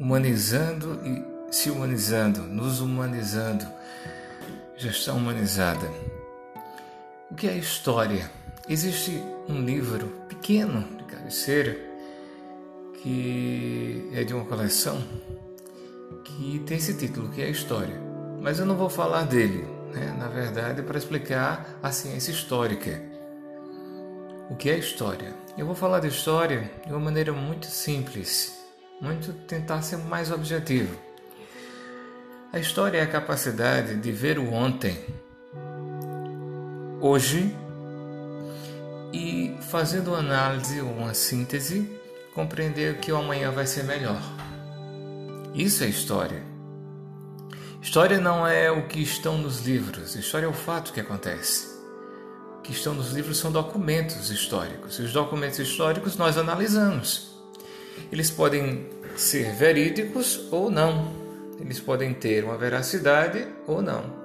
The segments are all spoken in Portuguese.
humanizando e se humanizando, nos humanizando, gestão humanizada. O que é história? Existe um livro pequeno de cabeceira que é de uma coleção que tem esse título, que é História. Mas eu não vou falar dele, né? na verdade, para explicar a ciência histórica. O que é história? Eu vou falar de história de uma maneira muito simples, muito tentar ser mais objetivo. A história é a capacidade de ver o ontem, hoje, e fazendo uma análise ou uma síntese, compreender que o amanhã vai ser melhor. Isso é história. História não é o que estão nos livros, história é o fato que acontece. O que estão nos livros são documentos históricos. E os documentos históricos nós analisamos. Eles podem ser verídicos ou não. Eles podem ter uma veracidade ou não.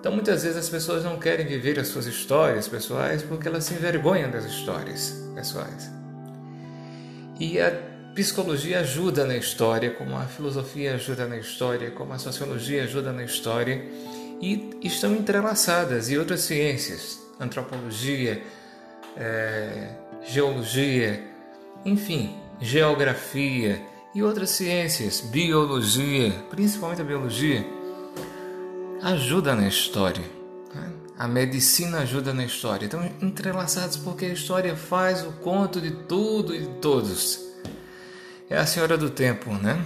Então muitas vezes as pessoas não querem viver as suas histórias pessoais porque elas se envergonham das histórias pessoais. E a psicologia ajuda na história, como a filosofia ajuda na história, como a sociologia ajuda na história, e estão entrelaçadas e outras ciências, antropologia, é, geologia, enfim, geografia e outras ciências, biologia, principalmente a biologia, ajuda na história. Né? A medicina ajuda na história. Estão entrelaçados porque a história faz o conto de tudo e de todos é a senhora do tempo, né?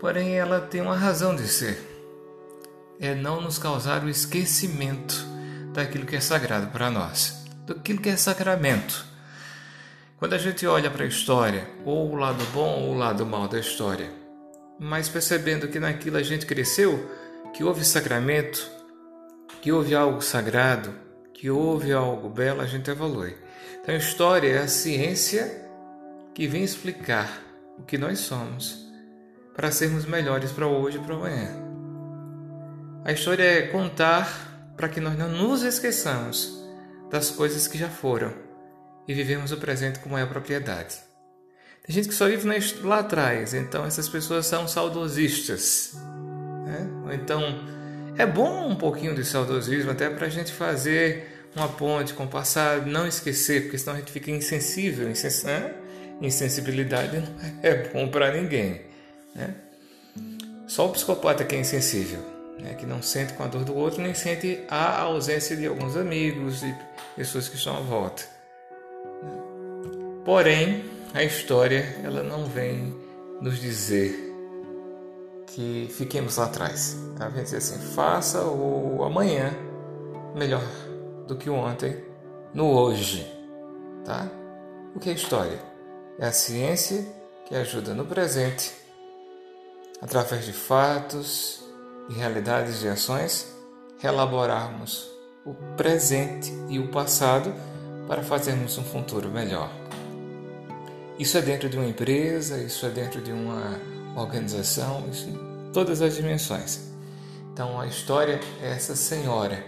Porém, ela tem uma razão de ser. É não nos causar o esquecimento daquilo que é sagrado para nós, daquilo que é sacramento. Quando a gente olha para a história, ou o lado bom ou o lado mal da história, mas percebendo que naquilo a gente cresceu, que houve sacramento, que houve algo sagrado, que houve algo belo, a gente evolui. Então, a história é a ciência que vem explicar o que nós somos para sermos melhores para hoje e para amanhã. A história é contar para que nós não nos esqueçamos das coisas que já foram e vivemos o presente é a propriedade. Tem gente que só vive lá atrás, então essas pessoas são saudosistas. Né? Ou então é bom um pouquinho de saudosismo até para a gente fazer uma ponte com o passado, não esquecer, porque senão a gente fica insensível, insensível né? insensibilidade não é bom para ninguém. Né? Só o psicopata que é insensível, né? que não sente com a dor do outro, nem sente a ausência de alguns amigos e pessoas que estão à volta. Porém, a história ela não vem nos dizer que fiquemos lá atrás. Tá? Vem dizer assim, faça o amanhã melhor do que o ontem no hoje. Tá? O que é história? É a ciência que ajuda no presente, através de fatos e realidades de ações, reelaborarmos o presente e o passado para fazermos um futuro melhor. Isso é dentro de uma empresa, isso é dentro de uma organização, isso em todas as dimensões. Então a história é essa senhora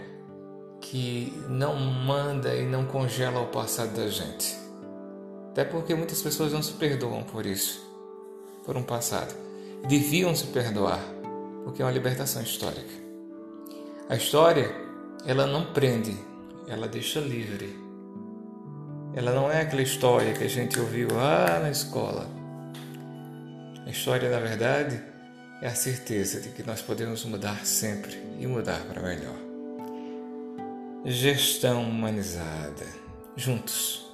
que não manda e não congela o passado da gente até porque muitas pessoas não se perdoam por isso, por um passado. Deviam se perdoar, porque é uma libertação histórica. A história, ela não prende, ela deixa livre. Ela não é aquela história que a gente ouviu lá na escola. A história, na verdade, é a certeza de que nós podemos mudar sempre e mudar para melhor. Gestão humanizada. Juntos